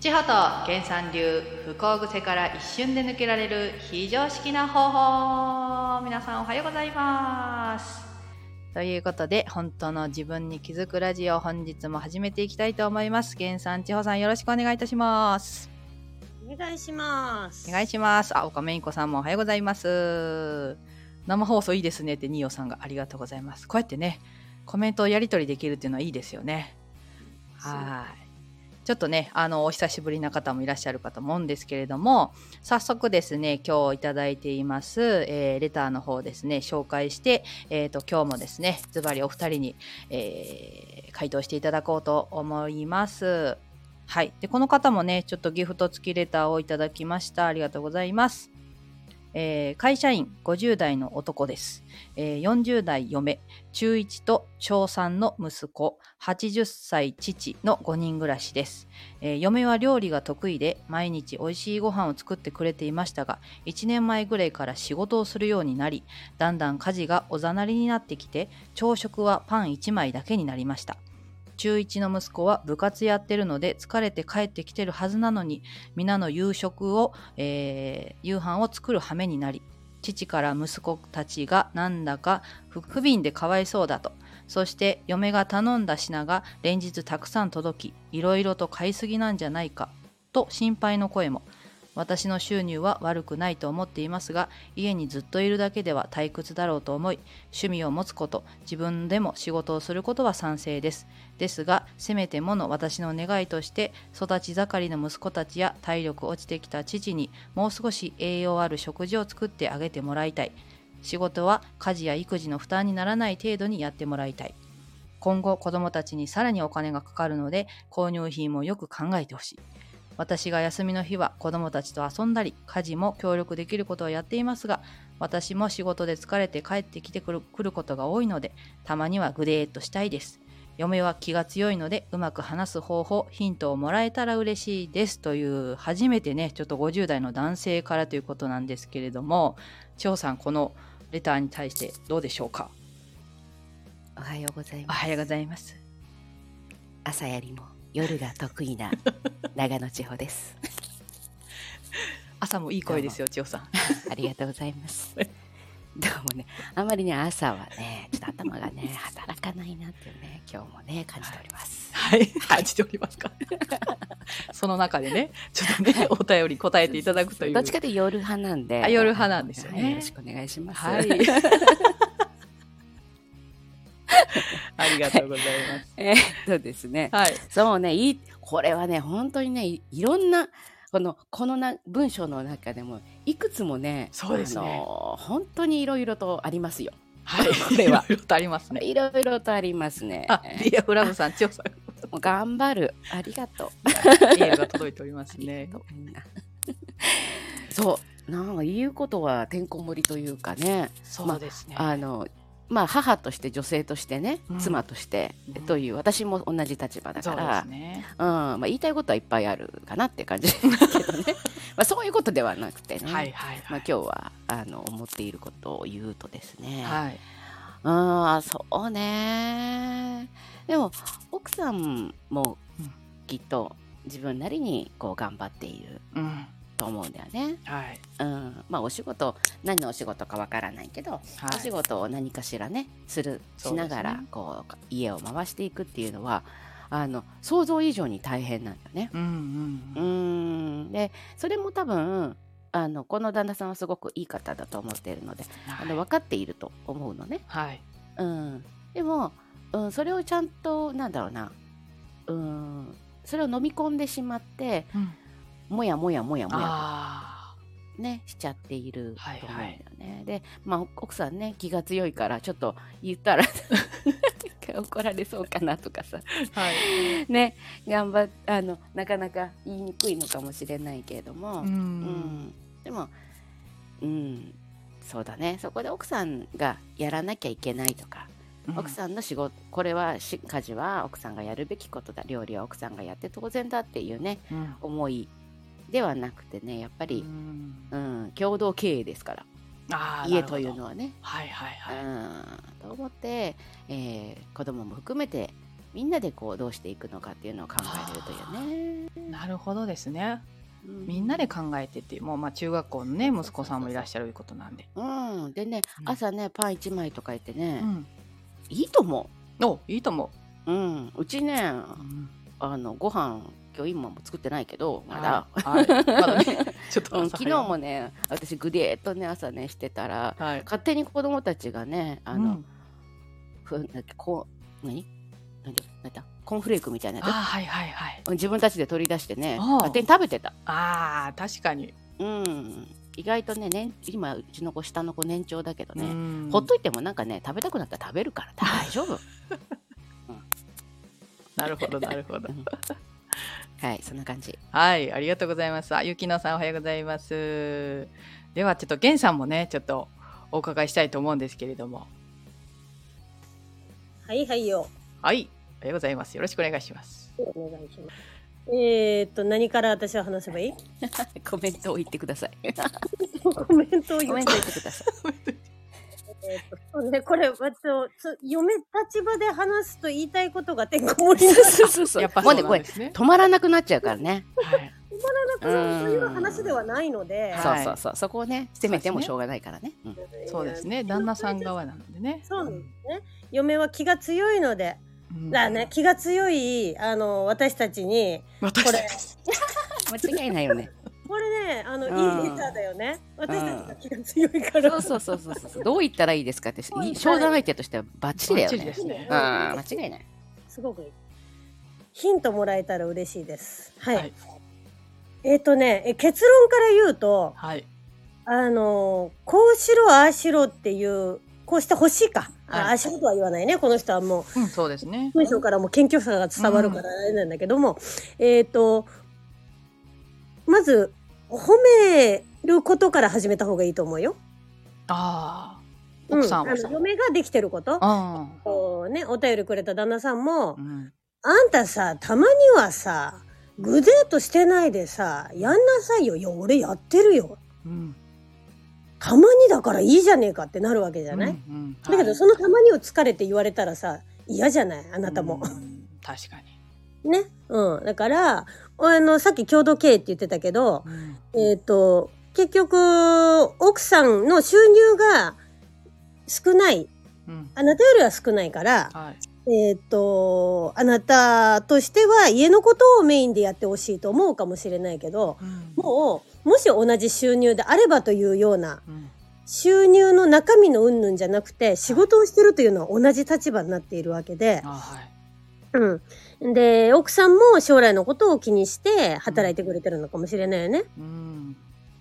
千穂と原産流不幸癖から一瞬で抜けられる非常識な方法皆さんおはようございます。ということで本当の自分に気づくラジオ本日も始めていきたいと思います。原産千穂さんよろしくお願いいたします。お願いします。お願いします。あ岡めいこさんもおはようございます。生放送いいですねってニオさんがありがとうございます。こうやってねコメントをやり取りできるっていうのはいいですよね。はいちょっとね、あの、お久しぶりな方もいらっしゃるかと思うんですけれども、早速ですね、今日いただいています、えーレターの方ですね、紹介して、えっ、と、今日もですね、ズバリお二人に、えー回答していただこうと思います。はい。で、この方もね、ちょっとギフト付きレターをいただきました。ありがとうございます。えー会社員50代の男です。えー40代嫁、中1と小3の息子、80歳父の5人暮らしです。えー嫁は料理が得意で毎日美味しいご飯を作ってくれていましたが1年前ぐらいから仕事をするようになりだんだん家事がおざなりになってきて朝食はパン1枚だけになりました中1の息子は部活やってるので疲れて帰ってきてるはずなのに皆の夕食を、えー夕飯を作る羽目になり父から息子たちがなんだか不憫でかわいそうだと。そして嫁が頼んだ品が連日たくさん届きいろいろと買いすぎなんじゃないかと心配の声も。私の収入は悪くないと思っていますが家にずっといるだけでは退屈だろうと思い趣味を持つこと自分でも仕事をすることは賛成です。ですがせめてもの私の願いとして育ち盛りの息子たちや体力落ちてきた父にもう少し栄養ある食事を作ってあげてもらいたい。仕事は家事や育児の負担にならない程度にやってもらいたい。今後子どもたちにさらにお金がかかるので購入品もよく考えてほしい。私が休みの日は子どもたちと遊んだり家事も協力できることをやっていますが私も仕事で疲れて帰ってきてくるくることが多いのでたまにはグデーっとしたいです。嫁は気が強いのでうまく話す方法ヒントをもらえたら嬉しいですという初めてねちょっと50代の男性からということなんですけれども千穂さんこのレターに対してどうでしょうか？おはようございおます。はようございます。朝よりも夜が得意な 長野千穂です。朝もいい声ですよ千穂さん ありがとうございます。どうもね、あまりね、朝はね、ちょっと頭がね、働かないなっていうね、今日もね、感じております。はい感じておりますか その中でねちょっとねお便り答えていただくというどっちかというと夜派なんで。あ夜派なんですよねはいよろしくお願いします。はい。ありがとうございます。えーっとですね、はい。そうね、いい、これはね、本当にね、いいろんな、この、このな文章の中でも、いくつもね、そうですね本当にいろいろとありますよ。はい。これはいろいろとありますね。いろいろとありますね。あ、ディアフラムさん、千代さん、頑張る。ありがとう。エールが届いておりますね。そう、なんか言うことはてんこ盛りというかね、そうですね。あの、まあ母として女性としてね、うん妻としてうんという私も同じ立場だから。うん、まあ言いたいことはいっぱいあるかなって感じけどね。まあそういうことではなくてね。今日はあの思っていることを言うとですね。はい。うん、そうね。でも奥さんもうんきっと自分なりにこう頑張っているうん。と思うんだよね。はい。うん、まあお仕事何のお仕事かわからないけど、はいお仕事を何かしらねするしながらこう家を回していくっていうのはあの想像以上に大変なんだね。うんうんう。んでそれも多分あのこの旦那さんはすごくいい方だと思っているので、あのはい分かっていると思うのね。はい。うん、でも、うん、それをちゃんとなんだろうな、うん、それを飲み込んでしまってうんもやもやもやもやねしちゃっているはいと思うんだはいよね。で、まあ、奥さんね気が強いからちょっと言ったら 怒られそうかなとかさあ。はい。ね頑張っあのなかなか言いにくいのかもしれないけれども、ううんん。でも、うん、そうだねそこで奥さんがやらなきゃいけないとか、奥さんの仕事これはし家事は奥さんがやるべきことだ料理は奥さんがやって当然だっていうねん。うん。思いではなくてねやっぱうり、んうん共同経営ですから。家というは。のはね。はいはいはい。うんと思って、えー子供も含めてみんなでこうどうしていくのかっていうのを考えれるというね。なるほどですね。うんみんなで考えてっていうもうまあ中学校のね息子さんもいらっしゃるいうことなんで。うん、でね、うん朝ねパン1枚とか言ってね、うん。いいと思おいいと思う。うん、うちねう。うんあのご飯今日今も作ってないけどまだ、はい。はい。まだね。ちょっとう昨日もね私グデーっとね朝ねしてたらはい。勝手に子供たちがねあの、うん。ふなんだっけこう何？何だコーンフレークみたいなやあーはいはいはい。つ自分たちで取り出してね勝手に食べてた。ああ確かに。うん。意外とね年今うちの子下の子年長だけどね、うん。ほっといてもなんかね食べたくなったら食べるから大丈夫。なるほどなるほど。はいそんな感じはい、ありがとうございます。あ、ゆきのさんおはようございます。ではちょっとげんさんもね、ちょっとお伺いしたいと思うんですけれども。はいはいよ。はい、おはようございます。よろしくお願いします。お願いします。えー、っと、何から私は話せばいい？コメントを言ってください コメントを言うコメント言ってください そうね、これ、わとつ嫁立場で話すと言いたいことがてんこ盛りにな。そうそうそうやっぱそうなんですね。止まらなくなっちゃうからね。はい、くなるという話ではないので、はい。そうそうそう。そこをね責めてもしょうがないからね。うん。そうですね。旦那さん側なのでね。そうなんですね。嫁は気が強いので、うん。だね、気が強い、あの、私たちに、私これ、間違いないよねこれね、あの、うんいいネタだよね。私たちが気が強いから。そうそうそうそうそうどう言ったらいいですかっていい商談相手としてはバッチリだよねバッチリですねうん間違いないすごくいい。ヒントもらえたら嬉しいです。はい。はい。えっ、とね、え結論から言うと、はい。あのこうしろ、ああしろっていう、こうしてほしいか。あはいああしろとは言わないね。この人はもう、うん、そうですね。文章からも謙虚さが伝わるからあれなんだけども、えっ、と、まず、褒めることから始めた方がいいと思うよ。ああ。うん奥さんはさあの。嫁ができてること。あこうね、お便りくれた旦那さんもあ。う、ん。あんたさ、たまにはさ、グデートしてないでさ、やんなさいよ。いや、俺やってるよ。うん。たまにだからいいじゃねえかってなるわけじゃない、うんうんだけど、そのたまにを疲れて言われたらさ、嫌じゃない？あなたも。うん確かに。ね？うん。だから、あの、さっき共同経営って言ってたけど、うんえっ、と、結局、奥さんの収入が少ない。うん。あなたよりは少ないから、はい。えっ、と、あなたとしては家のことをメインでやってほしいと思うかもしれないけど、うんもう、もし同じ収入であればというような、うん収入の中身の云々じゃなくて、仕事をしてるというのは同じ立場になっているわけで、あはい。うん。で、奥さんも将来のことを気にして働いてくれてるのかもしれないよね。うん。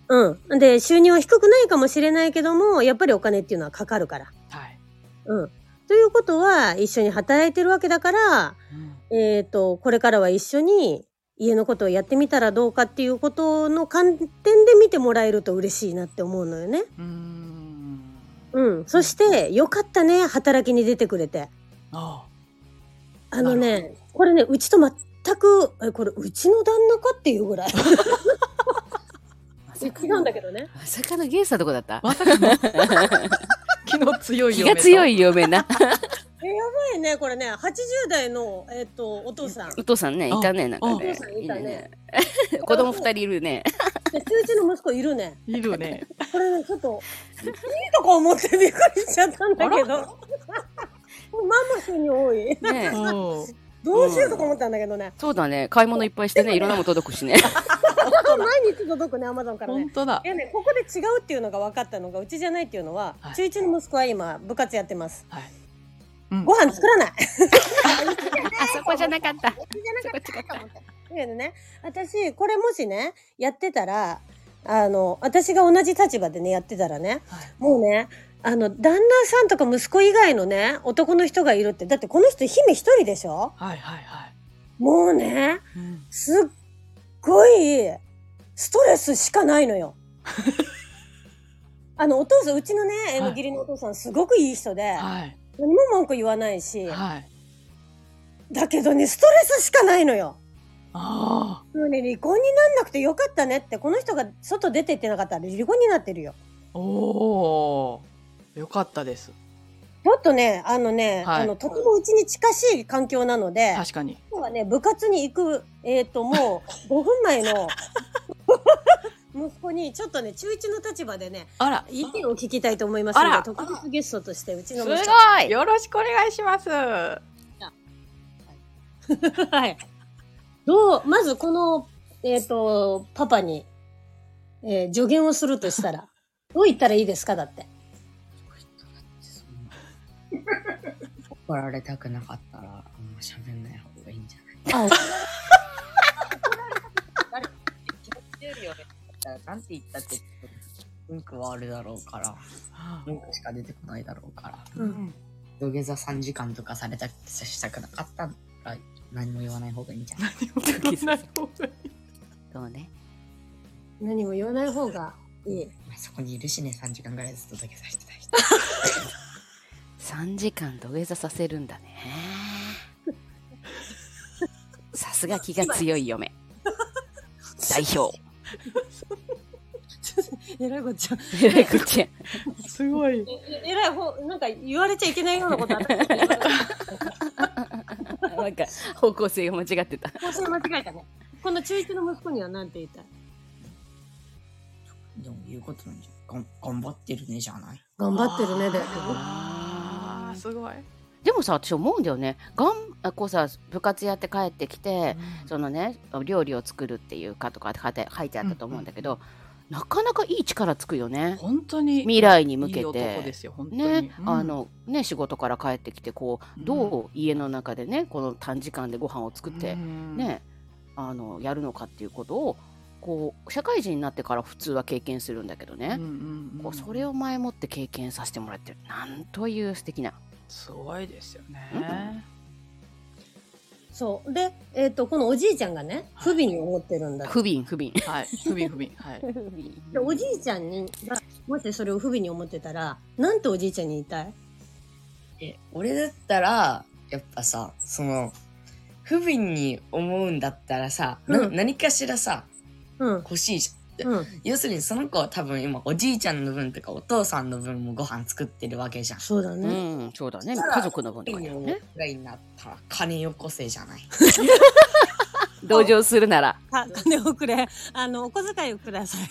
うん。で、収入は低くないかもしれないけども、やっぱりお金っていうのはかかるから。はい。うん。ということは、一緒に働いてるわけだから、うんえっ、と、これからは一緒に家のことをやってみたらどうかっていうことの観点で見てもらえると嬉しいなって思うのよね。うん。うん。そして、よかったね、働きに出てくれて。ああのなるね、これね、うちと全く、え、これ、うちの旦那かっていうぐらい。まさか違うんだけどね。まさかのゲイさんどこだった？あ。まさかの気の強い気嫁とが強い嫁なえ、やばいね、これね、80代の、えっ、と、お父さん。お父さんねいたねなんかあねお父さんいたね子供二人いるねで、中1の息子いるね。いるね。これね、ちょっと、いいとか思ってびっくりしちゃったんだけど。もうママ収入多い。ねうんどうしようとか思ったんだけどね。そうだね買い物いっぱいしてねいろんなもの届くしね毎日届くね、アマゾンからね本。当だい。やね、ここで違うっていうのが分かったのが、うちじゃないっていうのは、はい中1の息子は今、部活やってます。はい。うんご飯作らない。あそこじゃなかったじゃなかった。だけどね、私、これもしね、やってたら、あの、私が同じ立場でね、やってたらね、はいもうね、あの、旦那さんとか息子以外のね、男の人がいるって、だってこの人姫一人でしょ？はいはいはい。もうね、うんすっごい、ストレスしかないのよ。あの、お父さん、うちのね、えのはい義理のお父さん、すごくいい人で、はい何も文句言わないし、はい。だけどね、ストレスしかないのよ。あもうね、離婚になんなくてよかったねって、この人が外出てってなかったら離婚になってるよ。あ。おお。よかったです。ちょっとね、あのね、はいあの、とてもうちに近しい環境なので、確かに。今日はね、部活に行く、えっ、と、もう、5分前の、息子に、ちょっとね、中1の立場でね、あら、意見を聞きたいと思いますので、特別ゲストとして、うちのすごい息子。よろしくお願いします。はい。どう、まずこの、えっ、と、パパに、えー助言をするとしたら、どう言ったらいいですかだって。怒られたくなかったら、あんま喋んない方がいいんじゃない？あ、なんて言ったって、文句はあるだろうから、文句しか出てこないだろうから。うん。土下座3時間とかされたしたくなかったら、何も言わない方がいいんじゃない？そうね？何も言わない方がいい。まあそこにいるしね、3時間ぐらいずっと土下座してた人。3時間土下座させるんだね。さすが気が強い嫁。代表。えらいこっちゃ。えらいこっちゃ。すごい。ええらいほう、なんか言われちゃいけないようなことあった。なんか方向性が間違ってた。もうそれ間違えたね。この中1の息子には何て言いた？いでも言うことなんじゃん。がん頑張ってるねじゃない？頑張ってるね、だよ。あーすごい。でもさ私思うんだよね。がんあこうさ部活やって帰ってきて、そのね料理を作るっていうかとかって書いて書いてあったと思うんだけど、なかなかいい力つくよね。本当に未来に向けて。ですよ本当に。ね、うん。あのね仕事から帰ってきてこうどう家の中でねこの短時間でご飯を作って、うん。ねあのやるのかっていうことをこう社会人になってから普通は経験するんだけどね、うんうんうん。こうそれを前もって経験させてもらってる。なんという素敵なすごいですよね。そう。で、えっ、と、このおじいちゃんがね、不憫に思ってるんだ不憫不憫はい。不憫不憫。はい。でおじいちゃんにがもしそれを不憫に思ってたらなんておじいちゃんに言いたい？え、俺だったら、やっぱさ、その、不憫に思うんだったらさ、なうん何かしらさ、うん欲しいじゃん。うん。要するにその子は多分今おじいちゃんの分とかお父さんの分もご飯作ってるわけじゃん。そうだね、うんそうだね。家族の分とかね。ぐらいになったら金よこせじゃない。同情するなら。か金をくれ。あのお小遣いをください。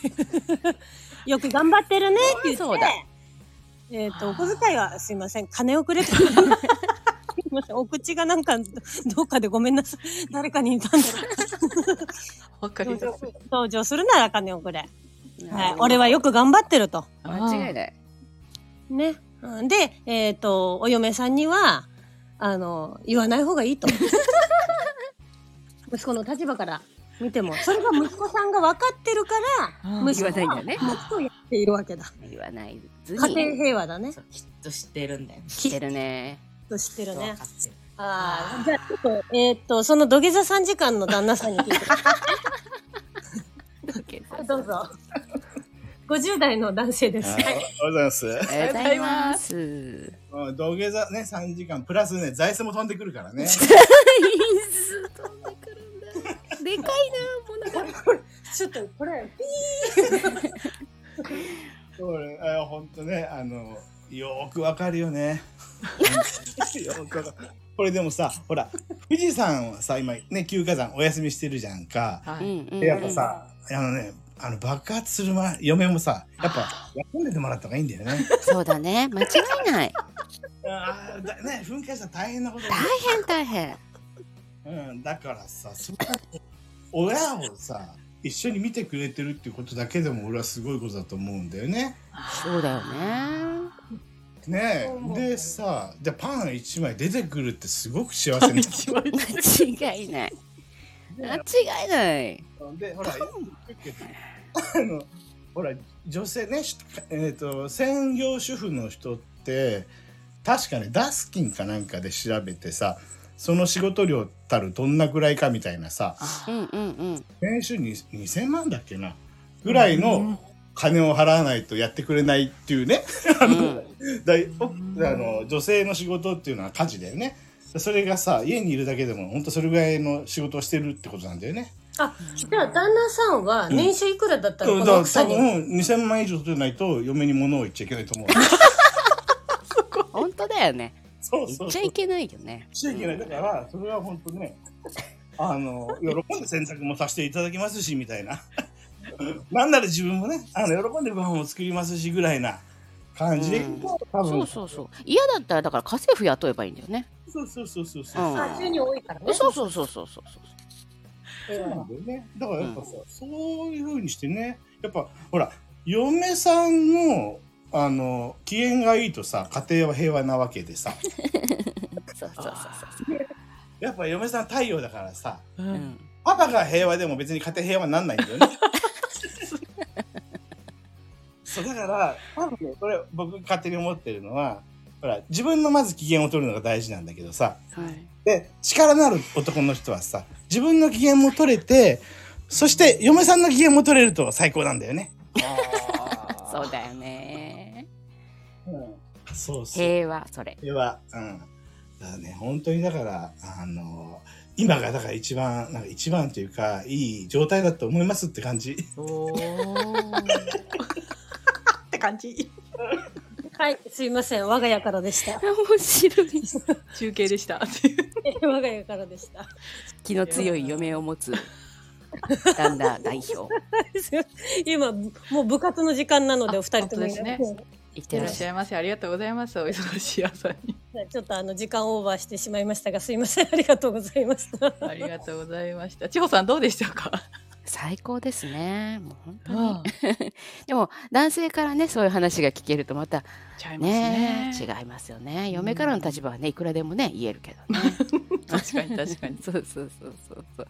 よく頑張ってるねって言って。そうだ。えっ、とお小遣いはすいません。金をくれってすいません。お口がなんかどどっかでごめんなさい。誰かに言ったんだ わかります。登場するなら金をくれ、はい、俺はよく頑張ってると。間違いない。ね。うん。で、えっ、と、お嫁さんには、あの、言わない方がいいと。息子の立場から見ても、それが息子さんが分かってるから、うん息子は言わないんだよね。息子をやっているわけだ。言わない。ず家に庭平和だね。きっと知ってるんだよ。知ってるねと知ってるね。ああ、じゃあちょっと、えっ、と、その土下座3時間の旦那さんに聞いて。はいどうぞ。50代の男性です。あおはようございます。ありがとうございますうん土下座ね、3時間、プラスね、座椅子も飛んでくるからね。でかいなもうなんかちょっと、これ、これ、あほんとね、あの、よーくわかるよね。よーくわかる。これでもさ、ほら、富士山はさ、今ね、休暇山お休みしてるじゃんか。はい。うんうんでやっぱさ、あのね、あの爆発する前、嫁もさ、やっぱ休んでてもらった方がいいんだよね。そうだね間違いないあね、噴火したら大変なこと大変大変うん、だからさ、そこ親をさ、一緒に見てくれてるっていうことだけでも俺はすごいことだと思うんだよね。そうだよね。ねえ。でさ、じゃあパン一枚出てくるってすごく幸せ 間違いない。間違いない。で、ほら、あの、ほら、女性ね、しえっ、と、専業主婦の人って、確かね、ダスキンかなんかで調べてさ、その仕事量たるどんなぐらいかみたいなさ、うんうんうん年収に2000万だっけなぐらいの金を払わないとやってくれないっていうね、あのだいおあの女性の仕事っていうのは家事だよね。それがさ家にいるだけでも本当それぐらいの仕事をしてるってことなんだよね。あ、じゃあ旦那さんは年収いくらだったの、こだから多の奥さんに。分2000万以上取れないと嫁に物を言っちゃいけないと思う。本当だよね。そうそうそう言っちゃい。けないよね。しちゃいけない。だから、それは本当ね、あの、喜んで洗濯もさせていただきますし、みたいな。なんなら自分もね、あの、喜んでご飯も作りますし、ぐらいな感じで、うん多そ分うそうそう。嫌だったら、だから家政婦雇えばいいんだよね。そうそうそうそうそう。うんあ収入多いからね。そうそうそうそうそうそう。そうなんだよね。だからやっぱさ、そういう風にしてね、やっぱほら、嫁さんの、あの、機嫌がいいとさ、家庭は平和なわけでさ、そうそうそうやっぱ嫁さん太陽だからさ、うそう。うんん。パパが平和でも別に家庭平和になんないんだよね。そう、だから、多分ね、これ僕勝手に思ってるのは、ほら、自分のまず機嫌を取るのが大事なんだけどさ、はい。で、力のある男の人はさ、自分の機嫌も取れて、そして嫁さんの機嫌も取れると最高なんだよね。そうだよね。うん、そうそう。平和、それ。平和。うん。だからね、本当にだから、あの、今がだから一番、なんか一番というか、いい状態だと思いますって感じ。おーって感じはい、すいません。我が家からでした。面白い。中継でした 我が家からでした。気の強い嫁を持つ旦那代表。今、もう部活の時間なので、あお二人ともですねいってらっしゃい。ませありがとうございますお忙しい朝にちょっとあの時間オーバーしてしまいましたが、すいません。ありがとうございました。ありがとうございました千穂さんどうでしたか？最高ですね。もう本当に。うん でも男性からねそういう話が聞けるとまたちゃいますねね違いますよね。嫁からの立場はねいくらでもね言えるけどね。確かに確かに そうそうそうそうそう。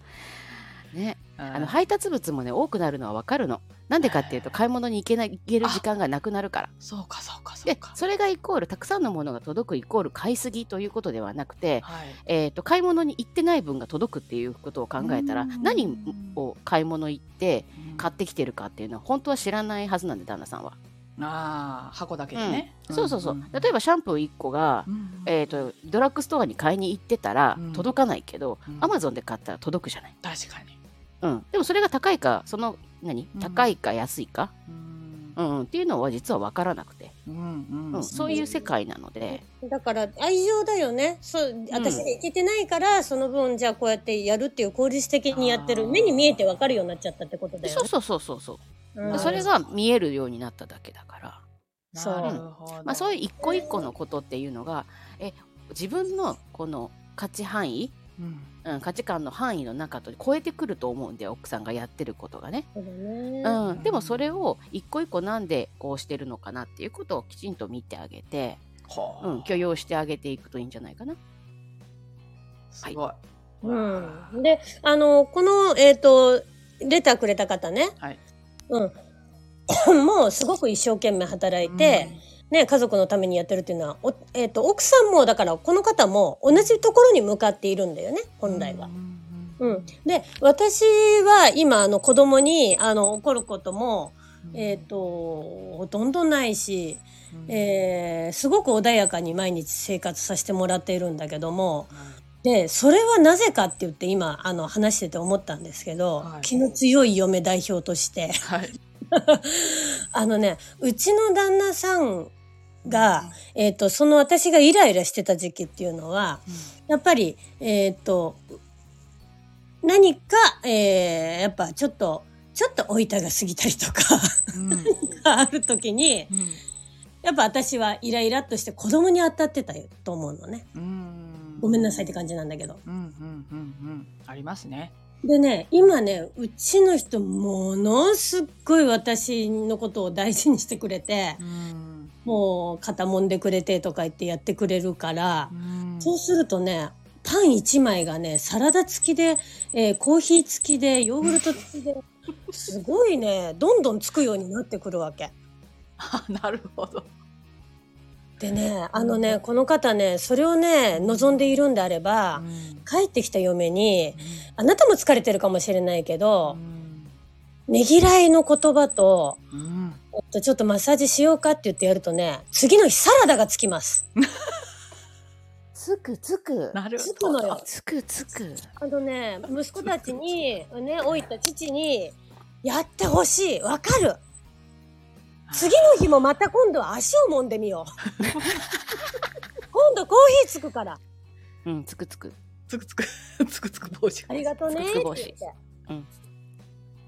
ね、ああの配達物もね多くなるのはわかるの。なんでかっていうと買い物に行けない行ける時間がなくなるから。そうかそうかそうでかそれがイコールたくさんのものが届くイコール買いすぎということではなくて、はい。えー、と買い物に行ってない分が届くっていうことを考えたらうん。何を買い物行ってうん。買ってきてるかっていうのは本当は知らないはずなんで旦那さんは。ああ箱だけでね、そうそうそう、ん。例えばシャンプー1個が、うん。えー、とドラッグストアに買いに行ってたらうん。届かないけど、うん。アマゾンで買ったら届くじゃない、確かに。うん、でもそれが高いかその何？うん。高いか安いか、うん。うん。うんっていうのは実は分からなくて、うんうんうん。そういう世界なので、だから愛情だよね。そう、私がいけてないから、その分、じゃあこうやってやるっていう効率的にやってる。目に見えてわかるようになっちゃったってことだよね。そうそうそうそうそう、うん。でそれが見えるようになっただけだから。そうなるほど。まあ、そういう一個一個のことっていうのがえ自分のこの価値範囲、うん。うん、価値観の範囲の中と超えてくると思うんで奥さんがやってることがね、そうん、でもそれを一個一個なんでこうしてるのかなっていうことをきちんと見てあげて、はあ。うん、許容してあげていくといいんじゃないかな。すごい、うん。で、あの、この、えっ、と、レターくれた方ね。はいうん。もうすごく一生懸命働いて、ね、家族のためにやってるっていうのは、おえっ、と、奥さんも、だから、この方も同じところに向かっているんだよね、本来は。うん。で、私は今、あの、子供に、あの、怒ることも、えっ、と、ほとんどないし、えーすごく穏やかに毎日生活させてもらっているんだけども、で、それはなぜかって言って今、あの、話してて思ったんですけど、はい。気の強い嫁代表として、はい。あのね、うちの旦那さんが、えっ、と、その私がイライラしてた時期っていうのは、やっぱり、えっ、と、何か、えーやっぱちょっと、ちょっとおいたが過ぎたりとかうん。ある時に、うん。やっぱ私はイライラっとして子供に当たってたと思うのね。うんごめんなさいって感じなんだけど。うんうんうんうん。ありますね。でね、今ね、うちの人ものすっごい私のことを大事にしてくれて、うん。もう肩もんでくれてとか言ってやってくれるからう、ん。そうするとね、パン1枚がね、サラダ付きで、えーコーヒー付きで、ヨーグルト付きで、すごいね、どんどんつくようになってくるわけ。あなるほどでね、あのね、この方ね、それをね、望んでいるんであればう、ん。帰ってきた嫁に、あなたも疲れてるかもしれないけうど、ん。ねぎらいの言葉と、うん。えっとちょっとマッサージしようかって言ってやるとね、次の日サラダがつきます。つくつく。なるつくのよ。つくつく。あのね、息子たちに、ね、老いた父に、やってほしい。わかる。次の日もまた今度は足を揉んでみよ 今度コーヒーつくから。うんつくつく。つくつく。つくつく帽子。ありがとうね。つくつく帽子。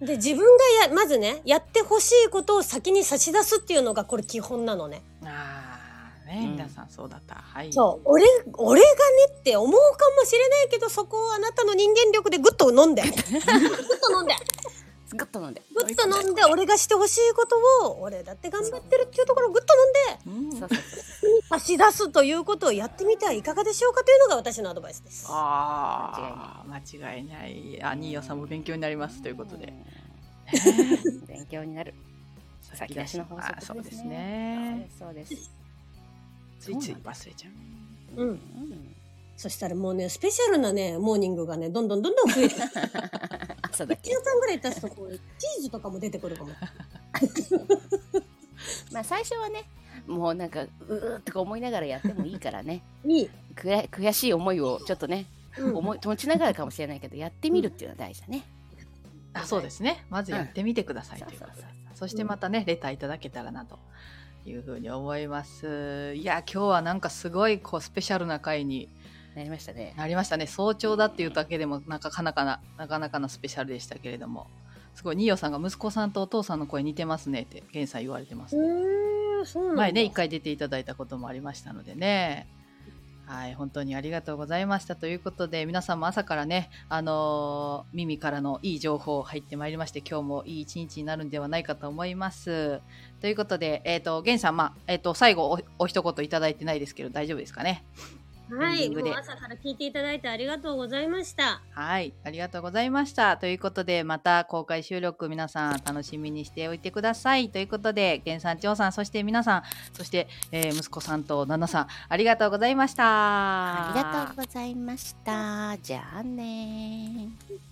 で自分がやまずねやってほしいことを先に差し出すっていうのがこれ基本なのね。ああね、うん。皆さんそうだった。はい。そう。俺俺がねって思うかもしれないけどそこをあなたの人間力でグッと飲んで。グッと飲んでグッと飲んで。グッと飲んで俺がしてほしいことを俺だって頑張ってるっていうところをグッと飲んでうん。そうそうそう。差し出すということをやってみてはいかがでしょうかというのが私のアドバイスです。ああ間違いない。あニーヨさんも勉強になりますということで。うん。勉強になる。先出しの法則あそうですねねそうですそうです。ついつい忘れちゃう。うん。うん。そしたらもうねスペシャルなねモーニングがねどんどんどんどん増えて 朝だ1け週間ぐらい経つとこうチーズとかも出てくるかも。まあ最初はねもうなんかうーとか思いながらやってもいいからね。いい。悔悔しい思いをちょっとね、うん。思い持ちながらかもしれないけどやってみるっていうのは大事だね、あそうですね。まずやってみてくださいという。そしてまたねレターいただけたらなというふうに思います。いや今日はなんかすごいこうスペシャルな回になりましたね。なりましたね。早朝だっていうだけでもなかなかななかなかなスペシャルでしたけれども。すごいニーヨさんが息子さんとお父さんの声似てますねってゲンさん言われてます、うーんそうなんだ。前ね一回出ていただいたこともありましたのでね。はい本当にありがとうございました。ということで皆さんも朝からねあのー耳からのいい情報入ってまいりまして今日もいい一日になるんではないかと思います。ということでえっ、とゲンさんまあえっ、と最後おお一言いただいてないですけど大丈夫ですかね？はい、もう朝から聞いていただいてありがとうございました。はい、ありがとうございました。ということで、また公開収録皆さん楽しみにしておいてください。ということで、源さん、張さん、そして皆さん、そして、えー息子さんと旦那さん、ありがとうございました。ありがとうございましたじゃあねー